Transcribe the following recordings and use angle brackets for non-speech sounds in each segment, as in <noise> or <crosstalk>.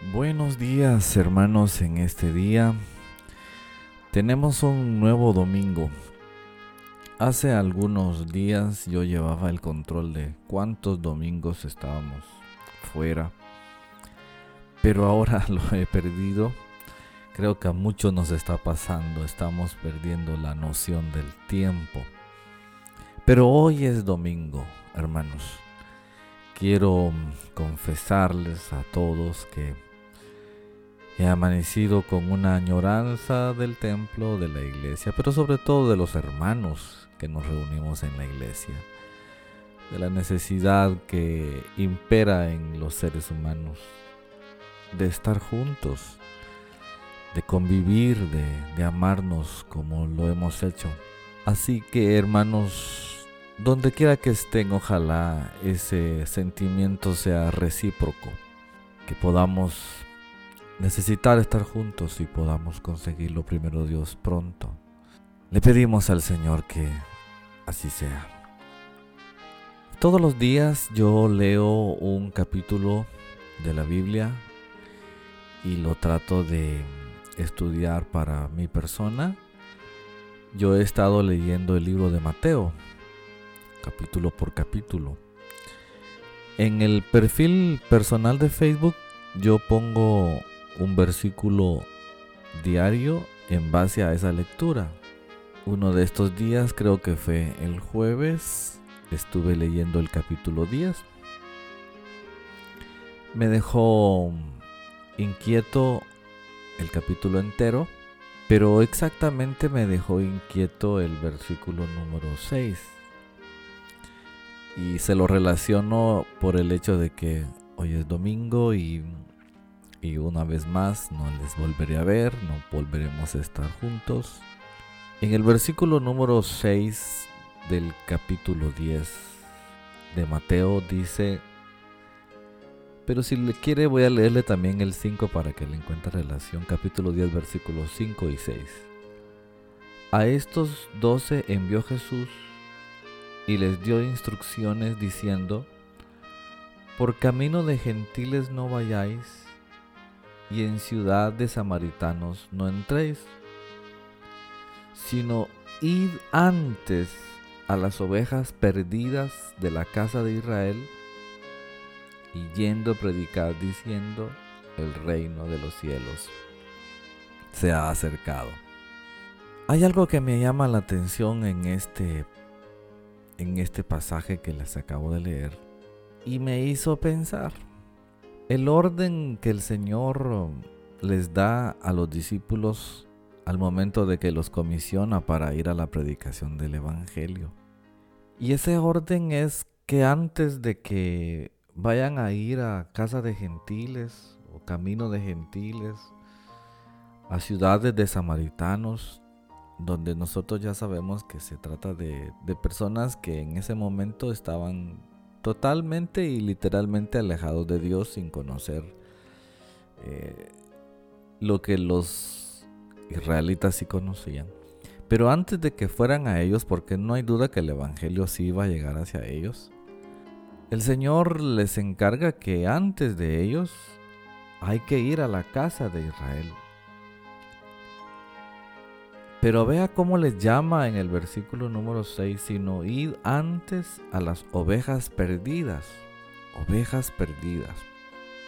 Buenos días hermanos en este día. Tenemos un nuevo domingo. Hace algunos días yo llevaba el control de cuántos domingos estábamos fuera. Pero ahora <laughs> lo he perdido. Creo que a muchos nos está pasando. Estamos perdiendo la noción del tiempo. Pero hoy es domingo, hermanos. Quiero confesarles a todos que He amanecido con una añoranza del templo, de la iglesia, pero sobre todo de los hermanos que nos reunimos en la iglesia, de la necesidad que impera en los seres humanos de estar juntos, de convivir, de, de amarnos como lo hemos hecho. Así que hermanos, donde quiera que estén, ojalá ese sentimiento sea recíproco, que podamos necesitar estar juntos y podamos conseguirlo primero Dios pronto. Le pedimos al Señor que así sea. Todos los días yo leo un capítulo de la Biblia y lo trato de estudiar para mi persona. Yo he estado leyendo el libro de Mateo, capítulo por capítulo. En el perfil personal de Facebook yo pongo un versículo diario en base a esa lectura. Uno de estos días, creo que fue el jueves, estuve leyendo el capítulo 10. Me dejó inquieto el capítulo entero, pero exactamente me dejó inquieto el versículo número 6. Y se lo relaciono por el hecho de que hoy es domingo y y una vez más no les volveré a ver, no volveremos a estar juntos. En el versículo número 6 del capítulo 10 de Mateo dice, pero si le quiere voy a leerle también el 5 para que le encuentre relación, capítulo 10 versículos 5 y 6. A estos doce envió Jesús y les dio instrucciones diciendo, por camino de gentiles no vayáis, y en ciudad de samaritanos no entréis, sino id antes a las ovejas perdidas de la casa de Israel, y yendo a predicar diciendo, el reino de los cielos se ha acercado. Hay algo que me llama la atención en este en este pasaje que les acabo de leer y me hizo pensar el orden que el Señor um, les da a los discípulos al momento de que los comisiona para ir a la predicación del Evangelio. Y ese orden es que antes de que vayan a ir a casa de gentiles o camino de gentiles, a ciudades de samaritanos, donde nosotros ya sabemos que se trata de, de personas que en ese momento estaban totalmente y literalmente alejados de Dios sin conocer eh, lo que los israelitas sí conocían. Pero antes de que fueran a ellos, porque no hay duda que el Evangelio sí iba a llegar hacia ellos, el Señor les encarga que antes de ellos hay que ir a la casa de Israel. Pero vea cómo les llama en el versículo número 6, sino id antes a las ovejas perdidas, ovejas perdidas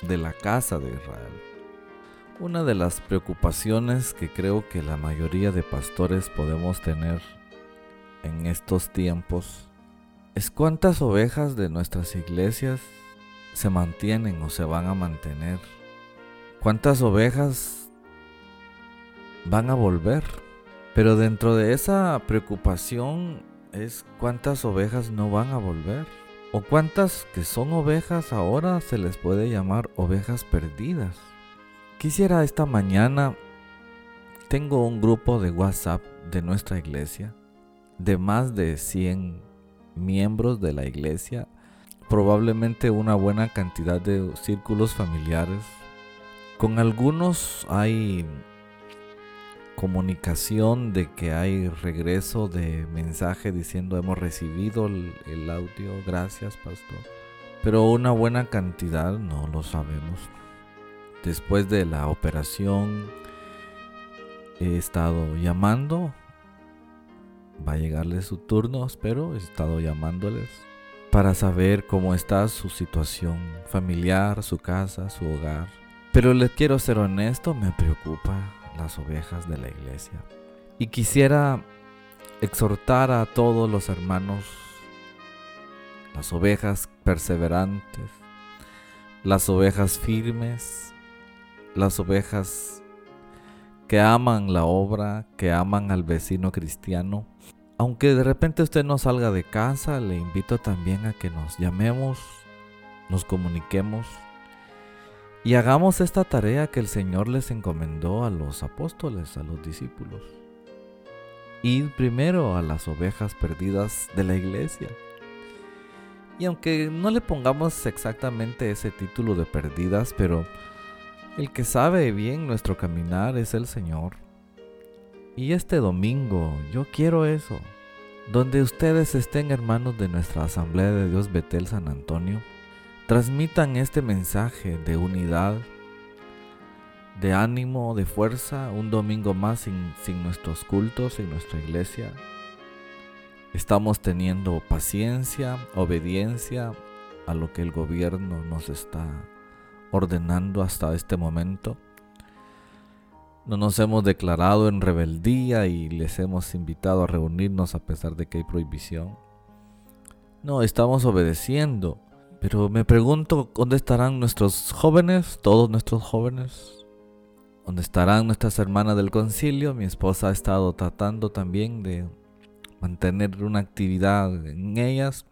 de la casa de Israel. Una de las preocupaciones que creo que la mayoría de pastores podemos tener en estos tiempos es cuántas ovejas de nuestras iglesias se mantienen o se van a mantener. ¿Cuántas ovejas van a volver? Pero dentro de esa preocupación es cuántas ovejas no van a volver. O cuántas que son ovejas ahora se les puede llamar ovejas perdidas. Quisiera esta mañana, tengo un grupo de WhatsApp de nuestra iglesia, de más de 100 miembros de la iglesia, probablemente una buena cantidad de círculos familiares. Con algunos hay comunicación de que hay regreso de mensaje diciendo hemos recibido el, audio, gracias pastor. Pero una buena cantidad no lo sabemos. después de la operación he estado llamando. Va a llegarle su turno, espero. He estado llamándoles para saber cómo está su situación familiar, su casa, su hogar. Pero les quiero ser honesto, me preocupa las ovejas de la iglesia. Y quisiera exhortar a todos los hermanos, las ovejas perseverantes, las ovejas firmes, las ovejas que aman la obra, que aman al vecino cristiano, aunque de repente usted no salga de casa, le invito también a que nos llamemos, nos comuniquemos y hagamos esta tarea que el Señor les encomendó a los apóstoles, a los discípulos. Ir primero a las ovejas perdidas de la iglesia. Y aunque no le pongamos exactamente ese título de perdidas, pero el que sabe bien nuestro caminar es el Señor. Y este domingo yo quiero eso. Donde ustedes estén hermanos de nuestra Asamblea de Dios Betel San Antonio, transmitan este mensaje de unidad, de ánimo, de fuerza, un domingo más sin, sin nuestros cultos en nuestra iglesia. Estamos teniendo paciencia, obediencia a lo que el gobierno nos está ordenando hasta este momento. No nos hemos declarado en rebeldía y les hemos invitado a reunirnos a pesar de que hay prohibición. No, estamos obedeciendo. Pero me pregunto, ¿dónde estarán nuestros jóvenes? Todos nuestros jóvenes. ¿Dónde estarán nuestras hermanas del concilio? Mi esposa ha estado tratando también de mantener una actividad en ellas.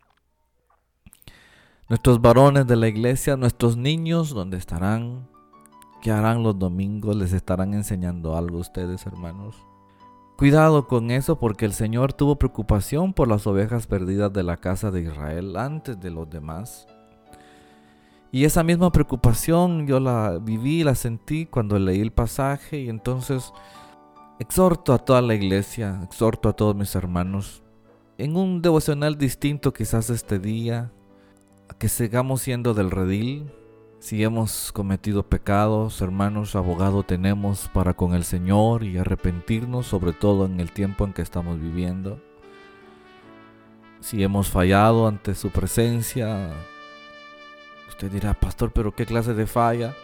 Nuestros varones de la iglesia, nuestros niños, ¿dónde estarán? ¿Qué harán los domingos? ¿Les estarán enseñando algo ustedes, hermanos? Cuidado con eso porque el Señor tuvo preocupación por las ovejas perdidas de la casa de Israel antes de los demás. Y esa misma preocupación yo la viví, la sentí cuando leí el pasaje y entonces exhorto a toda la iglesia, exhorto a todos mis hermanos en un devocional distinto quizás este día, que sigamos siendo del redil, si hemos cometido pecados, hermanos, abogado tenemos para con el Señor y arrepentirnos, sobre todo en el tiempo en que estamos viviendo. Si hemos fallado ante su presencia, usted dirá, pastor, pero ¿qué clase de falla?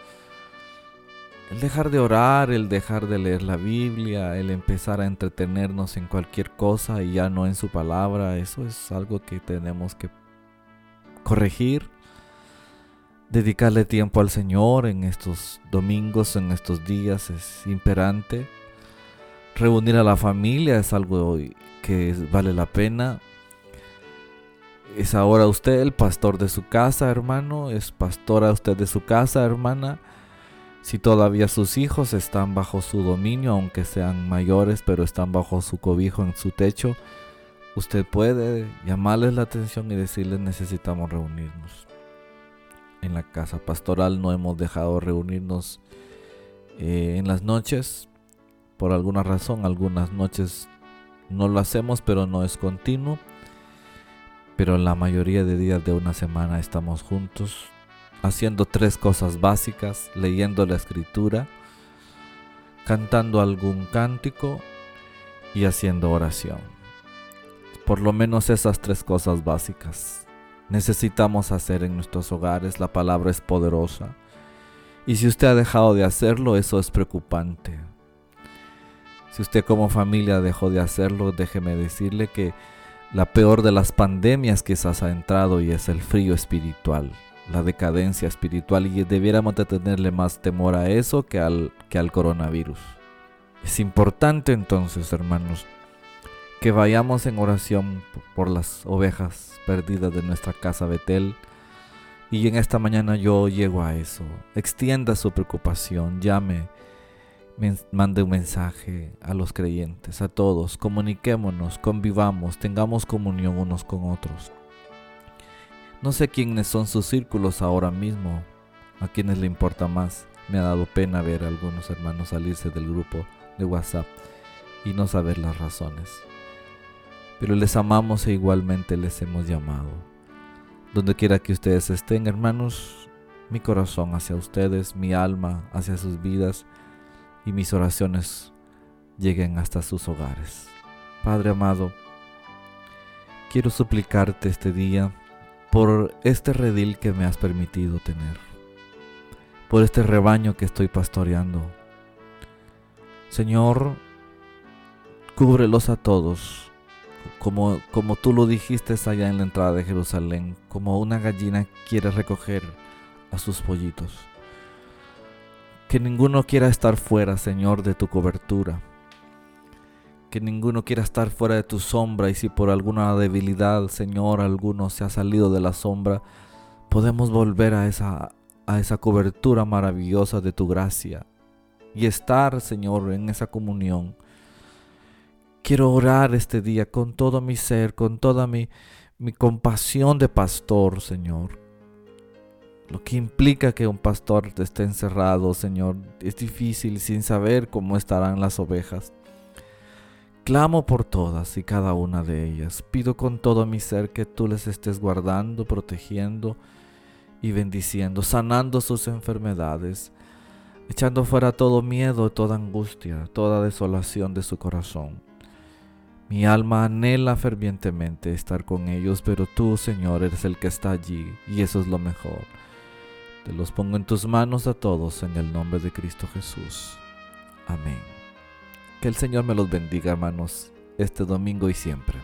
El dejar de orar, el dejar de leer la Biblia, el empezar a entretenernos en cualquier cosa y ya no en su palabra, eso es algo que tenemos que corregir dedicarle tiempo al Señor en estos domingos, en estos días es imperante. Reunir a la familia es algo que vale la pena. Es ahora usted el pastor de su casa, hermano. Es pastora usted de su casa, hermana. Si todavía sus hijos están bajo su dominio, aunque sean mayores, pero están bajo su cobijo en su techo, usted puede llamarles la atención y decirles necesitamos reunirnos en la casa pastoral no hemos dejado reunirnos eh, en las noches. Por alguna razón, algunas noches no lo hacemos, pero no es continuo. Pero la mayoría de días de una semana estamos juntos haciendo tres cosas básicas, leyendo la escritura, cantando algún cántico y haciendo oración. Por lo menos esas tres cosas básicas necesitamos hacer en nuestros hogares. La palabra es poderosa. Y si usted ha dejado de hacerlo, eso es preocupante. Si usted como familia dejó de hacerlo, déjeme decirle que la peor de las pandemias quizás ha entrado y es el frío espiritual, la decadencia espiritual y debiéramos de tenerle más temor a eso que al, que al coronavirus. Es importante entonces, hermanos, que vayamos en oración por las ovejas perdidas de nuestra casa Betel. Y en esta mañana yo llego a eso. Extienda su preocupación, llame, mande un mensaje a los creyentes, a todos. Comuniquémonos, convivamos, tengamos comunión unos con otros. No sé quiénes son sus círculos ahora mismo, a quienes le importa más. Me ha dado pena ver a algunos hermanos salirse del grupo de WhatsApp y no saber las razones pero les amamos e igualmente les hemos llamado. Donde quiera que ustedes estén, hermanos, mi corazón hacia ustedes, mi alma hacia sus vidas y mis oraciones lleguen hasta sus hogares. Padre amado, quiero suplicarte este día por este redil que me has permitido tener, por este rebaño que estoy pastoreando. Señor, cúbrelos a todos, como, como tú lo dijiste allá en la entrada de Jerusalén, como una gallina quiere recoger a sus pollitos. Que ninguno quiera estar fuera, Señor, de tu cobertura. Que ninguno quiera estar fuera de tu sombra y si por alguna debilidad, Señor, alguno se ha salido de la sombra, podemos volver a esa, a esa cobertura maravillosa de tu gracia y estar, Señor, en esa comunión. Quiero orar este día con todo mi ser, con toda mi, mi compasión de pastor, Señor lo que implica que un pastor esté encerrado, Señor, es difícil sin saber cómo estarán las ovejas. Clamo por todas y cada una de ellas. Pido con todo mi ser que tú les estés guardando, protegiendo y bendiciendo, sanando sus enfermedades, echando fuera todo miedo, toda angustia, toda desolación de su corazón. Mi alma anhela fervientemente estar con ellos, pero tú, Señor, eres el que está allí y eso es lo mejor. Te los pongo en tus manos a todos en el nombre de Cristo Jesús. Amén. Que el Señor me los bendiga, hermanos, este domingo y siempre.